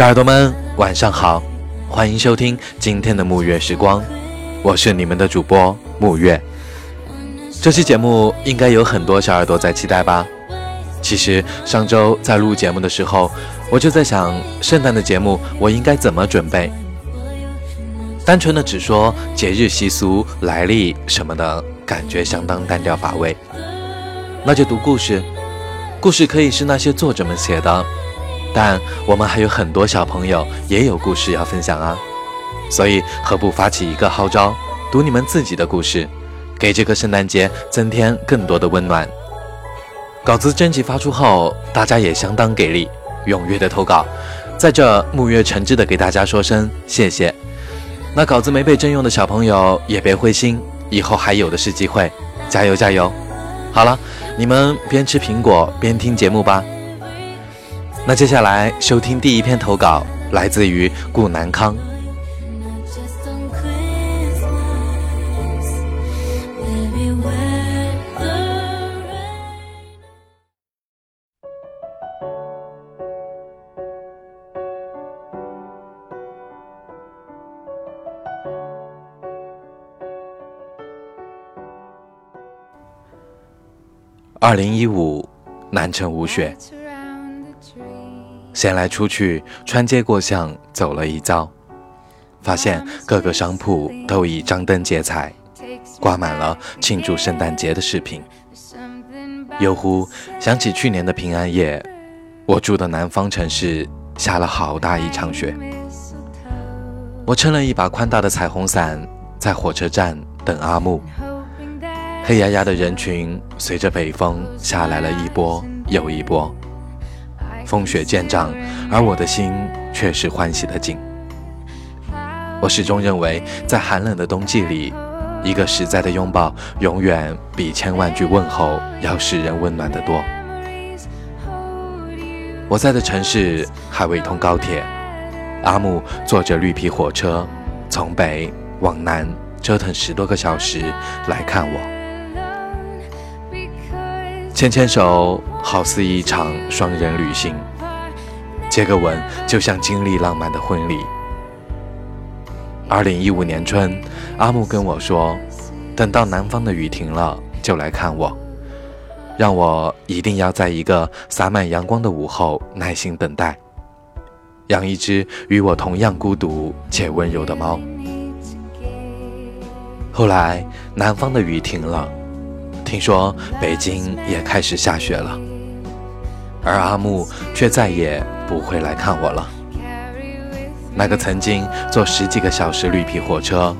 小耳朵们，晚上好，欢迎收听今天的沐月时光，我是你们的主播沐月。这期节目应该有很多小耳朵在期待吧？其实上周在录节目的时候，我就在想，圣诞的节目我应该怎么准备？单纯的只说节日习俗、来历什么的，感觉相当单调乏味。那就读故事，故事可以是那些作者们写的。但我们还有很多小朋友也有故事要分享啊，所以何不发起一个号召，读你们自己的故事，给这个圣诞节增添更多的温暖。稿子征集发出后，大家也相当给力，踊跃的投稿，在这沐月诚挚的给大家说声谢谢。那稿子没被征用的小朋友也别灰心，以后还有的是机会，加油加油！好了，你们边吃苹果边听节目吧。那接下来收听第一篇投稿，来自于顾南康。二零一五，南城无雪。闲来出去穿街过巷走了一遭，发现各个商铺都已张灯结彩，挂满了庆祝圣诞节的饰品。悠忽想起去年的平安夜，我住的南方城市下了好大一场雪。我撑了一把宽大的彩虹伞，在火车站等阿木。黑压压的人群随着北风下来了一波又一波。风雪渐长，而我的心却是欢喜的紧。我始终认为，在寒冷的冬季里，一个实在的拥抱，永远比千万句问候要使人温暖得多。我在的城市还未通高铁，阿木坐着绿皮火车，从北往南折腾十多个小时来看我。牵牵手，好似一场双人旅行；接个吻，就像经历浪漫的婚礼。二零一五年春，阿木跟我说，等到南方的雨停了，就来看我，让我一定要在一个洒满阳光的午后耐心等待，养一只与我同样孤独且温柔的猫。后来，南方的雨停了。听说北京也开始下雪了，而阿木却再也不会来看我了。那个曾经坐十几个小时绿皮火车，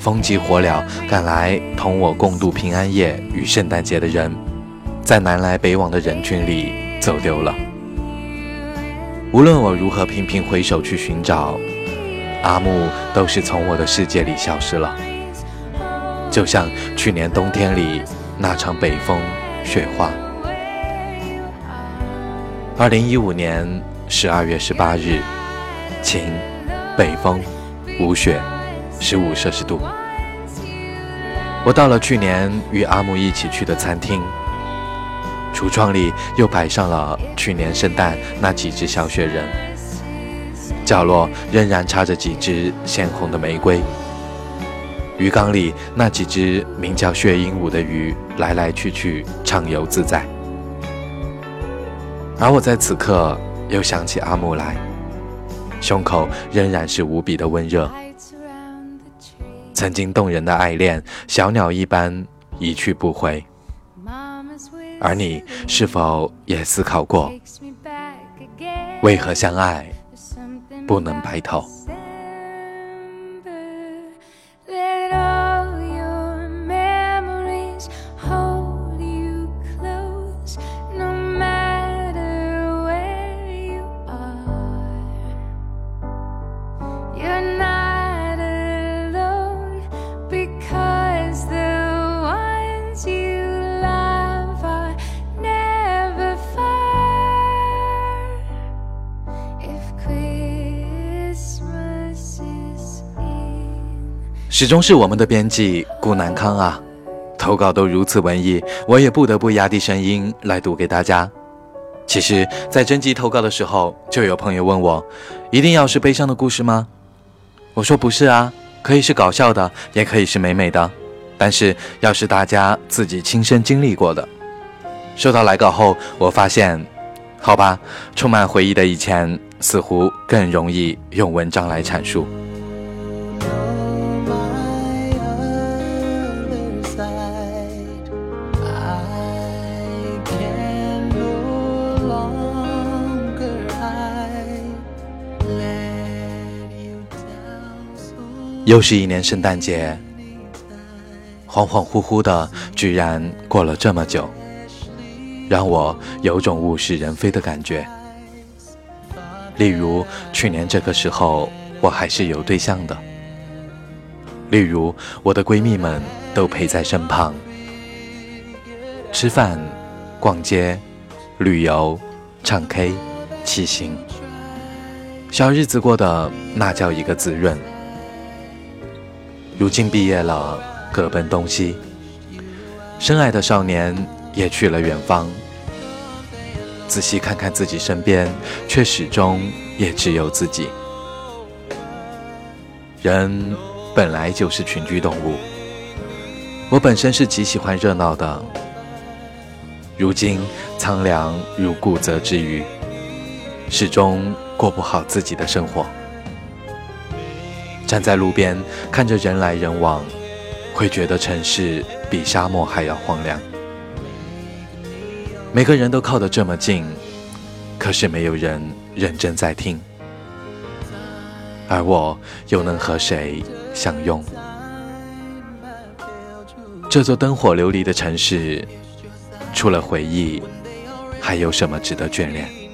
风急火燎赶来同我共度平安夜与圣诞节的人，在南来北往的人群里走丢了。无论我如何频频回首去寻找，阿木都是从我的世界里消失了，就像去年冬天里。那场北风雪花。二零一五年十二月十八日，晴，北风，无雪，十五摄氏度。我到了去年与阿木一起去的餐厅，橱窗里又摆上了去年圣诞那几只小雪人，角落仍然插着几只鲜红的玫瑰。鱼缸里那几只名叫血鹦鹉的鱼来来去去，畅游自在。而我在此刻又想起阿木来，胸口仍然是无比的温热。曾经动人的爱恋，小鸟一般一去不回。而你是否也思考过，为何相爱不能白头？始终是我们的编辑顾南康啊，投稿都如此文艺，我也不得不压低声音来读给大家。其实，在征集投稿的时候，就有朋友问我，一定要是悲伤的故事吗？我说不是啊，可以是搞笑的，也可以是美美的，但是要是大家自己亲身经历过的。收到来稿后，我发现，好吧，充满回忆的以前，似乎更容易用文章来阐述。又是一年圣诞节，恍恍惚惚的，居然过了这么久，让我有种物是人非的感觉。例如去年这个时候，我还是有对象的；例如我的闺蜜们都陪在身旁，吃饭、逛街、旅游、唱 K、骑行，小日子过得那叫一个滋润。如今毕业了，各奔东西，深爱的少年也去了远方。仔细看看自己身边，却始终也只有自己。人本来就是群居动物，我本身是极喜欢热闹的。如今苍凉如故泽之鱼，始终过不好自己的生活。站在路边看着人来人往，会觉得城市比沙漠还要荒凉。每个人都靠得这么近，可是没有人认真在听，而我又能和谁相拥？这座灯火流离的城市，除了回忆，还有什么值得眷恋？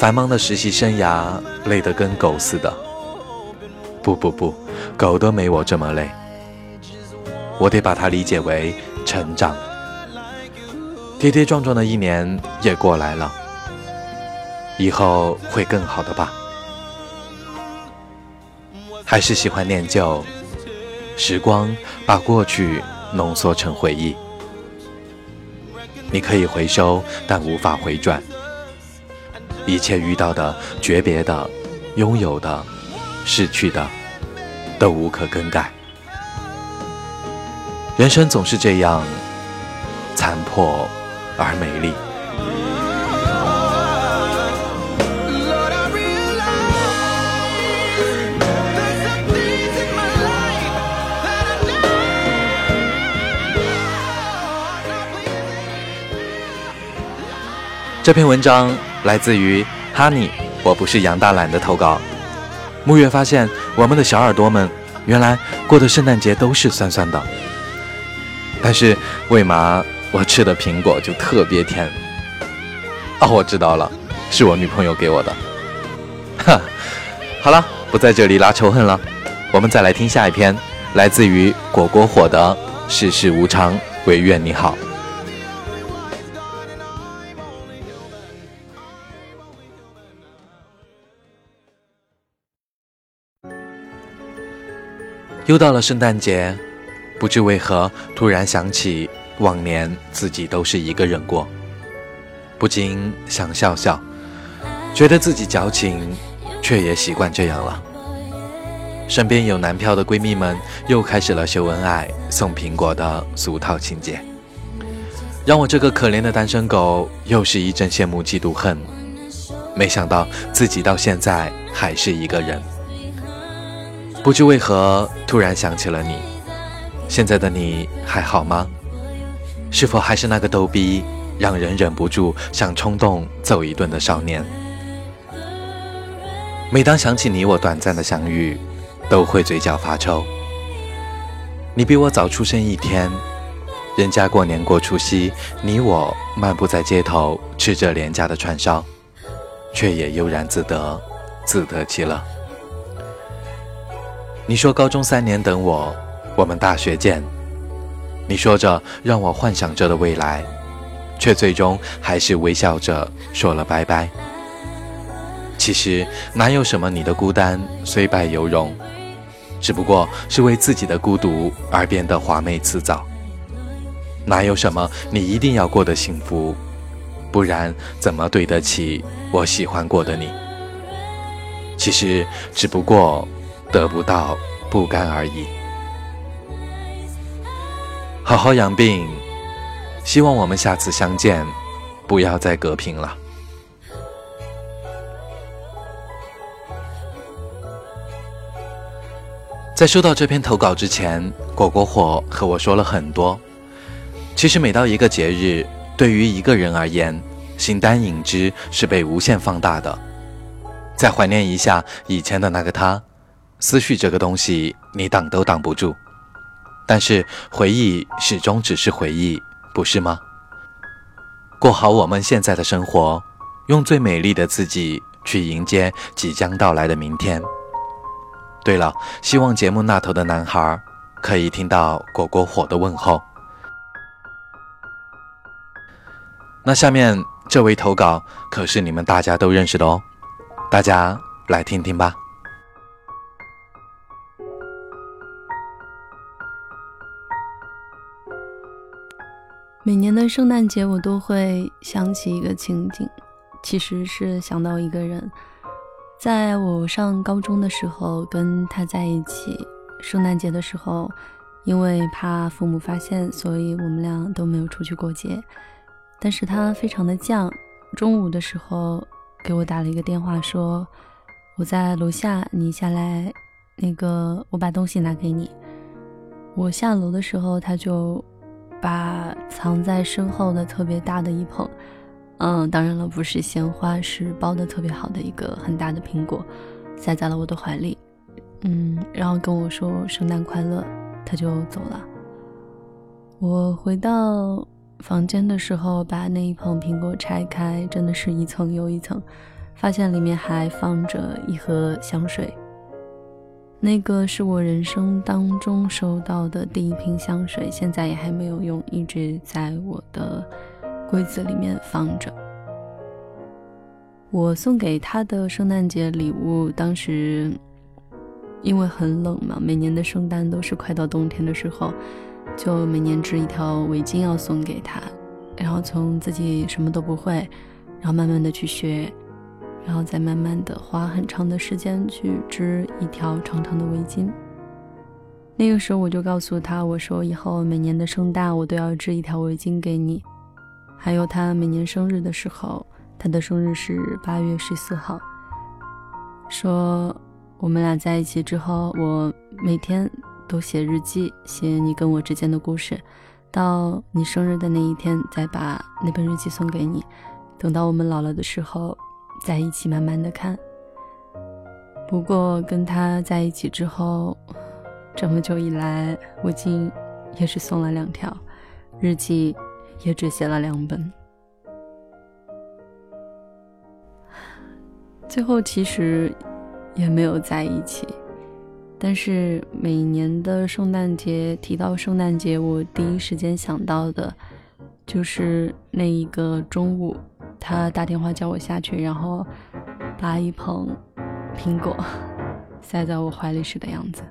繁忙的实习生涯，累得跟狗似的。不不不，狗都没我这么累。我得把它理解为成长。跌跌撞撞的一年也过来了，以后会更好的吧。还是喜欢念旧，时光把过去浓缩成回忆。你可以回收，但无法回转。一切遇到的、诀别的、拥有的、逝去的，都无可更改。人生总是这样，残破而美丽。这篇文章。来自于 Honey，我不是杨大懒的投稿。木月发现我们的小耳朵们原来过的圣诞节都是酸酸的，但是为嘛我吃的苹果就特别甜？哦，我知道了，是我女朋友给我的。哈，好了，不在这里拉仇恨了，我们再来听下一篇，来自于果果火的《世事无常，唯愿你好》。又到了圣诞节，不知为何突然想起往年自己都是一个人过，不禁想笑笑，觉得自己矫情，却也习惯这样了。身边有男票的闺蜜们又开始了秀恩爱、送苹果的俗套情节，让我这个可怜的单身狗又是一阵羡慕嫉妒恨。没想到自己到现在还是一个人。不知为何，突然想起了你。现在的你还好吗？是否还是那个逗逼，让人忍不住想冲动揍一顿的少年？每当想起你我短暂的相遇，都会嘴角发抽。你比我早出生一天，人家过年过除夕，你我漫步在街头，吃着廉价的串烧，却也悠然自得，自得其乐。你说高中三年等我，我们大学见。你说着让我幻想着的未来，却最终还是微笑着说了拜拜。其实哪有什么你的孤单虽败犹荣，只不过是为自己的孤独而变得华美辞藻。哪有什么你一定要过得幸福？不然怎么对得起我喜欢过的你？其实只不过得不到不甘而已。好好养病，希望我们下次相见，不要再隔屏了。在收到这篇投稿之前，果果火和我说了很多。其实每到一个节日，对于一个人而言，形单影只是被无限放大的。再怀念一下以前的那个他，思绪这个东西你挡都挡不住。但是回忆始终只是回忆，不是吗？过好我们现在的生活，用最美丽的自己去迎接即将到来的明天。对了，希望节目那头的男孩可以听到果果火的问候。那下面这位投稿可是你们大家都认识的哦，大家来听听吧。每年的圣诞节，我都会想起一个情景，其实是想到一个人。在我上高中的时候，跟他在一起。圣诞节的时候，因为怕父母发现，所以我们俩都没有出去过节。但是他非常的犟，中午的时候给我打了一个电话，说我在楼下，你下来，那个我把东西拿给你。我下楼的时候，他就把藏在身后的特别大的一捧。嗯，当然了，不是鲜花，是包的特别好的一个很大的苹果，塞在了我的怀里。嗯，然后跟我说圣诞快乐，他就走了。我回到房间的时候，把那一捧苹果拆开，真的是一层又一层，发现里面还放着一盒香水。那个是我人生当中收到的第一瓶香水，现在也还没有用，一直在我的。柜子里面放着。我送给他的圣诞节礼物，当时因为很冷嘛，每年的圣诞都是快到冬天的时候，就每年织一条围巾要送给他，然后从自己什么都不会，然后慢慢的去学，然后再慢慢的花很长的时间去织一条长长的围巾。那个时候我就告诉他，我说以后每年的圣诞我都要织一条围巾给你。还有他每年生日的时候，他的生日是八月十四号。说我们俩在一起之后，我每天都写日记，写你跟我之间的故事，到你生日的那一天再把那本日记送给你，等到我们老了的时候，在一起慢慢的看。不过跟他在一起之后，这么久以来，我竟也是送了两条日记。也只写了两本，最后其实也没有在一起。但是每年的圣诞节提到圣诞节，我第一时间想到的，就是那一个中午，他打电话叫我下去，然后把一捧苹果 塞在我怀里时的样子。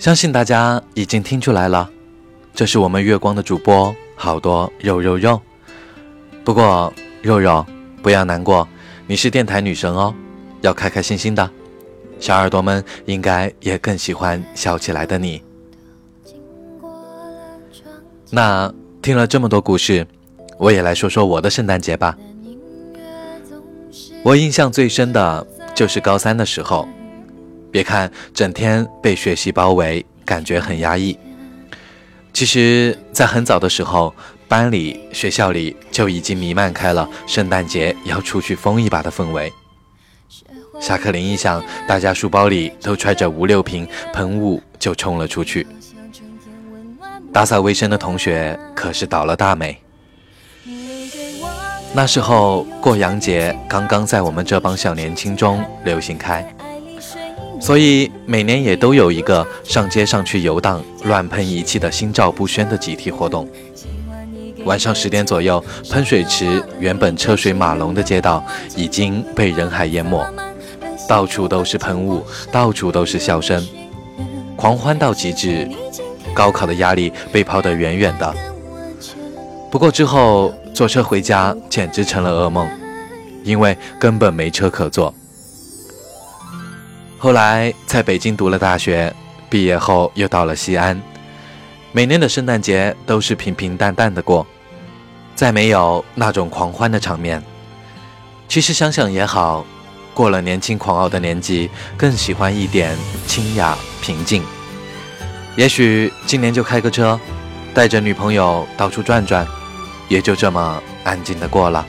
相信大家已经听出来了，这是我们月光的主播，好多肉肉肉。不过肉肉不要难过，你是电台女神哦，要开开心心的。小耳朵们应该也更喜欢笑起来的你。那听了这么多故事，我也来说说我的圣诞节吧。我印象最深的就是高三的时候。别看整天被学习包围，感觉很压抑。其实，在很早的时候，班里、学校里就已经弥漫开了圣诞节要出去疯一把的氛围。下课铃一响，大家书包里都揣着五六瓶喷雾，就冲了出去。打扫卫生的同学可是倒了大霉。那时候过洋节刚刚在我们这帮小年轻中流行开。所以每年也都有一个上街上去游荡、乱喷仪器的心照不宣的集体活动。晚上十点左右，喷水池原本车水马龙的街道已经被人海淹没，到处都是喷雾，到处都是笑声，狂欢到极致。高考的压力被抛得远远的。不过之后坐车回家简直成了噩梦，因为根本没车可坐。后来在北京读了大学，毕业后又到了西安。每年的圣诞节都是平平淡淡的过，再没有那种狂欢的场面。其实想想也好，过了年轻狂傲的年纪，更喜欢一点清雅平静。也许今年就开个车，带着女朋友到处转转，也就这么安静的过了。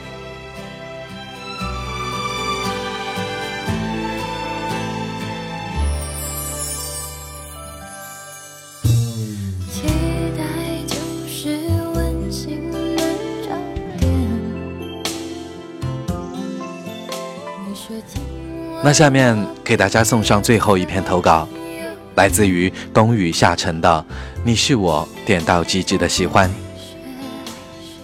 那下面给大家送上最后一篇投稿，来自于冬雨下沉的“你是我点到即止的喜欢”。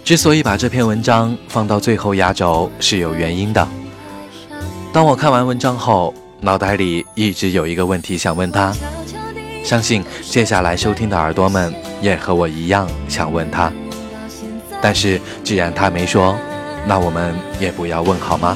之所以把这篇文章放到最后压轴是有原因的。当我看完文章后，脑袋里一直有一个问题想问他，相信接下来收听的耳朵们也和我一样想问他。但是既然他没说，那我们也不要问好吗？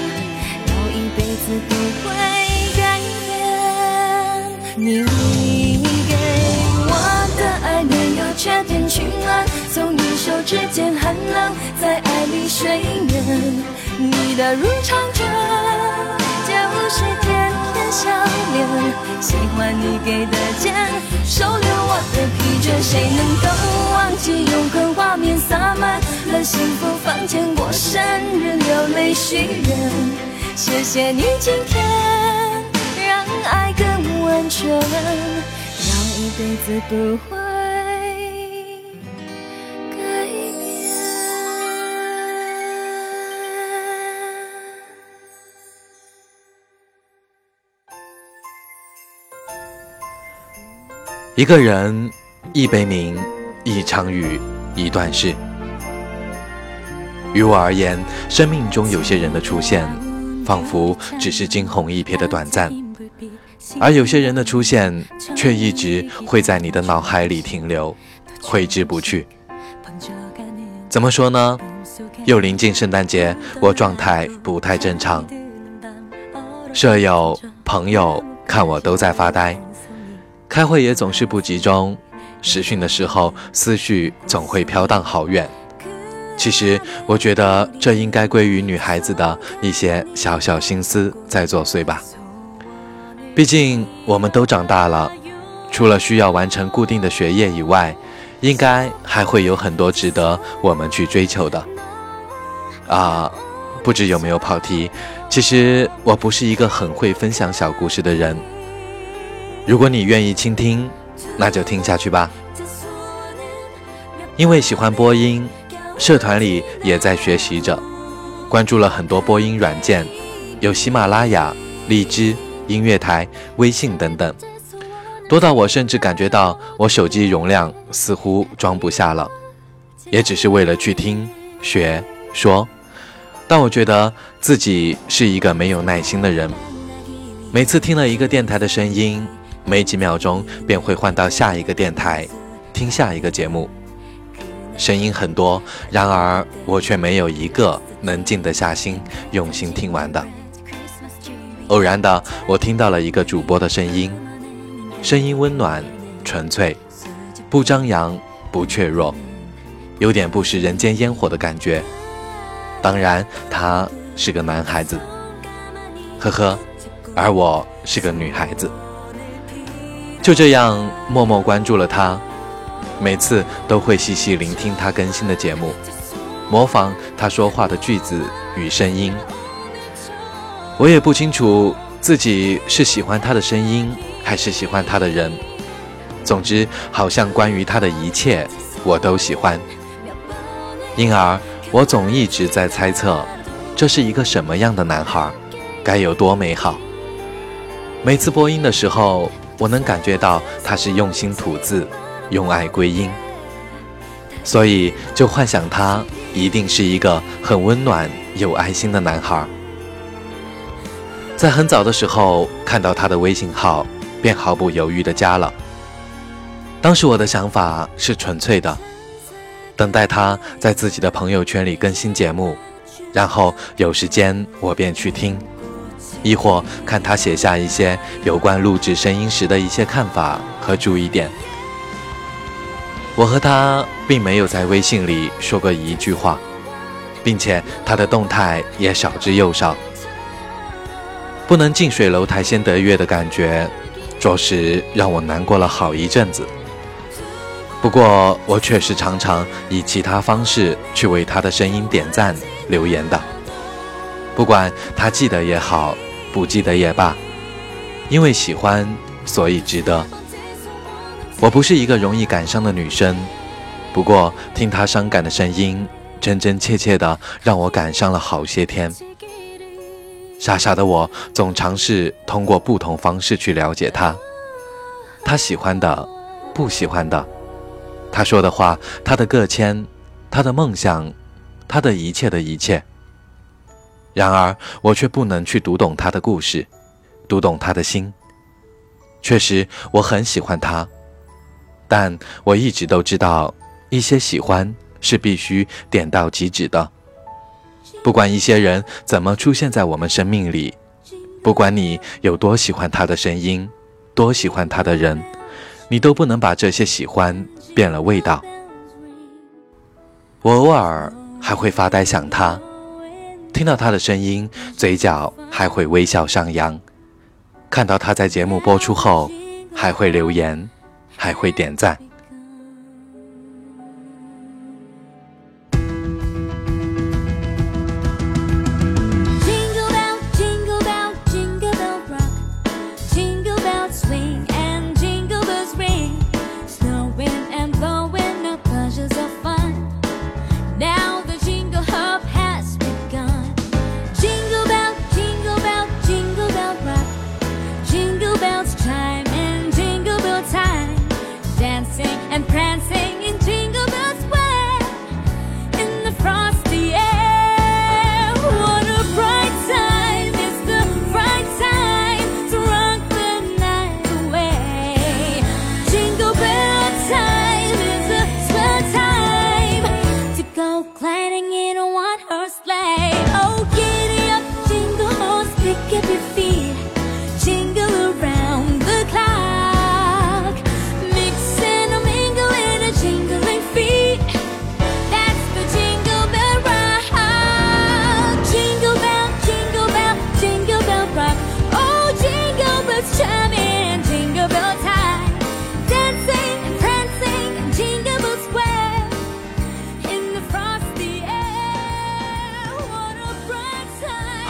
不会改变。你给我的爱没有缺点，取暖，从一手指间寒冷，在爱里睡眠。你的如常着，就是甜甜笑脸。喜欢你给的肩，收留我的疲倦。谁能够忘记永恒画面，洒满了幸福房间，过生日流泪许愿。谢谢你今天让爱更完全，让一辈子不会改变。一个人，一杯茗，一场雨，一段事。于我而言，生命中有些人的出现。仿佛只是惊鸿一瞥的短暂，而有些人的出现却一直会在你的脑海里停留，挥之不去。怎么说呢？又临近圣诞节，我状态不太正常。舍友、朋友看我都在发呆，开会也总是不集中，实训的时候思绪总会飘荡好远。其实，我觉得这应该归于女孩子的一些小小心思在作祟吧。毕竟我们都长大了，除了需要完成固定的学业以外，应该还会有很多值得我们去追求的。啊，不知有没有跑题？其实我不是一个很会分享小故事的人。如果你愿意倾听，那就听下去吧。因为喜欢播音，社团里也在学习着，关注了很多播音软件，有喜马拉雅、荔枝、音乐台、微信等等，多到我甚至感觉到我手机容量似乎装不下了，也只是为了去听、学、说。但我觉得自己是一个没有耐心的人，每次听了一个电台的声音，没几秒钟便会换到下一个电台，听下一个节目。声音很多，然而我却没有一个能静得下心、用心听完的。偶然的，我听到了一个主播的声音，声音温暖、纯粹，不张扬、不怯弱，有点不食人间烟火的感觉。当然，他是个男孩子，呵呵，而我是个女孩子。就这样默默关注了他，每次都会细细聆听他更新的节目，模仿他说话的句子与声音。我也不清楚自己是喜欢他的声音，还是喜欢他的人。总之，好像关于他的一切，我都喜欢，因而。我总一直在猜测，这是一个什么样的男孩，该有多美好。每次播音的时候，我能感觉到他是用心吐字，用爱归因，所以就幻想他一定是一个很温暖、有爱心的男孩。在很早的时候看到他的微信号，便毫不犹豫地加了。当时我的想法是纯粹的。等待他在自己的朋友圈里更新节目，然后有时间我便去听，亦或看他写下一些有关录制声音时的一些看法和注意点。我和他并没有在微信里说过一句话，并且他的动态也少之又少。不能近水楼台先得月的感觉，着实让我难过了好一阵子。不过，我确实常常以其他方式去为他的声音点赞、留言的。不管他记得也好，不记得也罢，因为喜欢，所以值得。我不是一个容易感伤的女生，不过听他伤感的声音，真真切切的让我感伤了好些天。傻傻的我，总尝试通过不同方式去了解他，他喜欢的，不喜欢的。他说的话，他的个签，他的梦想，他的一切的一切。然而，我却不能去读懂他的故事，读懂他的心。确实，我很喜欢他，但我一直都知道，一些喜欢是必须点到即止的。不管一些人怎么出现在我们生命里，不管你有多喜欢他的声音，多喜欢他的人，你都不能把这些喜欢。变了味道，我偶尔还会发呆想他，听到他的声音，嘴角还会微笑上扬；看到他在节目播出后，还会留言，还会点赞。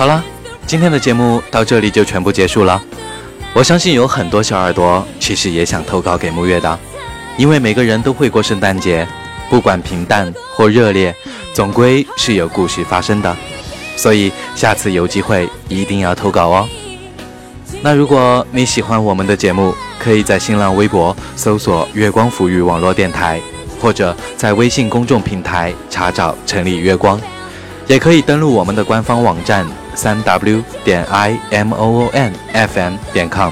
好了，今天的节目到这里就全部结束了。我相信有很多小耳朵其实也想投稿给木月的，因为每个人都会过圣诞节，不管平淡或热烈，总归是有故事发生的。所以下次有机会一定要投稿哦。那如果你喜欢我们的节目，可以在新浪微博搜索“月光抚育网络电台”，或者在微信公众平台查找“城里月光”，也可以登录我们的官方网站三 w 点 i m o o n f m 点 com，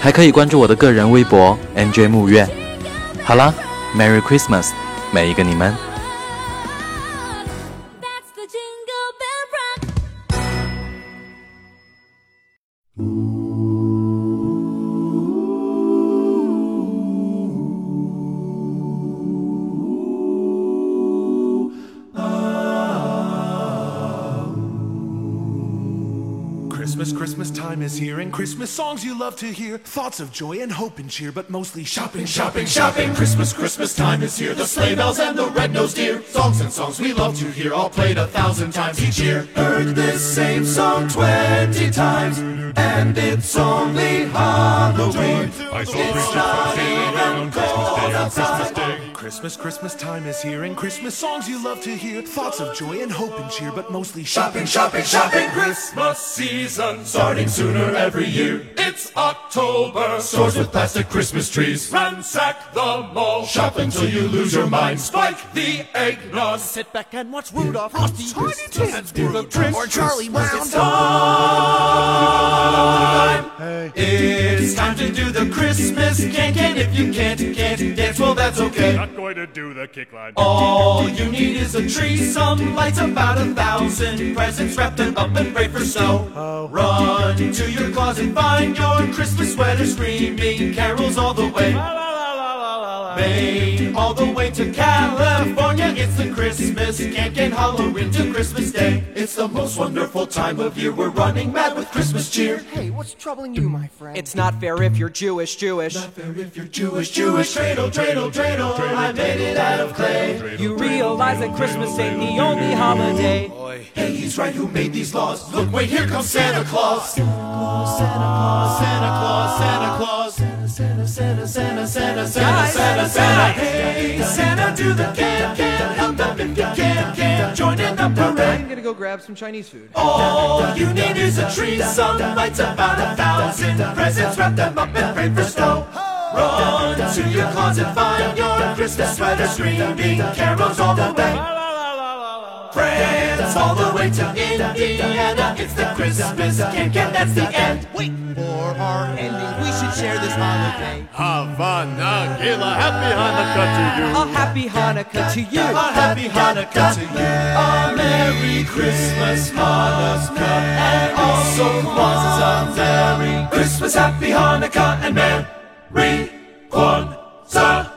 还可以关注我的个人微博 n j 木月。好了，Merry Christmas！每一个你们。Time is here, and Christmas songs you love to hear. Thoughts of joy and hope and cheer, but mostly shopping, shopping, shopping. Christmas, Christmas time is here. The sleigh bells and the red-nosed deer. Songs and songs we love to hear, all played a thousand times each year. Heard this same song twenty times, and it's only Halloween. I saw it's not even cold outside. Christmas, Christmas time is here, and Christmas songs you love to hear. Thoughts of joy and hope and cheer, but mostly shopping, shopping, shopping. Christmas season starting sooner every year. It's October. Stores with plastic Christmas trees. Ransack the mall. Shop until you lose your mind. Spike the eggnog. Sit back and watch Rudolph. Frosty, Tiny the. Or Charlie Brown. It's time. It's time to do the Christmas can can. If you can't, can't dance, well that's okay. Not going to do the kick line. All you need is a tree, some lights, about a thousand presents, wrapped them up and pray for snow. Oh. Run to your closet, find your Christmas sweater, screaming carols all the way. Maine, all the way to California. It's the Christmas can't get Halloween to Christmas Day. It's the most wonderful time of year. We're running mad with Christmas cheer. Hey, what's troubling you, my friend? It's not fair if you're Jewish, Jewish. Not fair if you're Jewish, Jewish. Dreidel, dreidel, dreidel. I made it out of clay. You realize that Christmas ain't the only holiday. Hey, he's right. Who made these laws? Look, wait, here comes Santa Claus. Santa Claus, Santa Claus, Santa Claus, Santa Claus. Santa, Santa, Santa, Santa, Santa, Santa, Santa, Santa. Hey, Santa, do the can, can. Help them if you can, can. Join in the parade. I'm gonna go grab some Chinese food. All you need is a tree, some lights, about a thousand presents, wrap them up and pray for snow. Run to your closet, find your Christmas sweater, screaming carols all the way. France, all the way to Indiana, it's the Christmas can can, that's the end. Wait, for our ending, we should share this holiday. Havana, Gila, happy Hanukkah to you. A happy Hanukkah to you. A happy Hanukkah to you. A Merry Christmas, Hanukkah, and also Kwanzaa. Merry Christmas, Happy Hanukkah, and Merry Kwanzaa.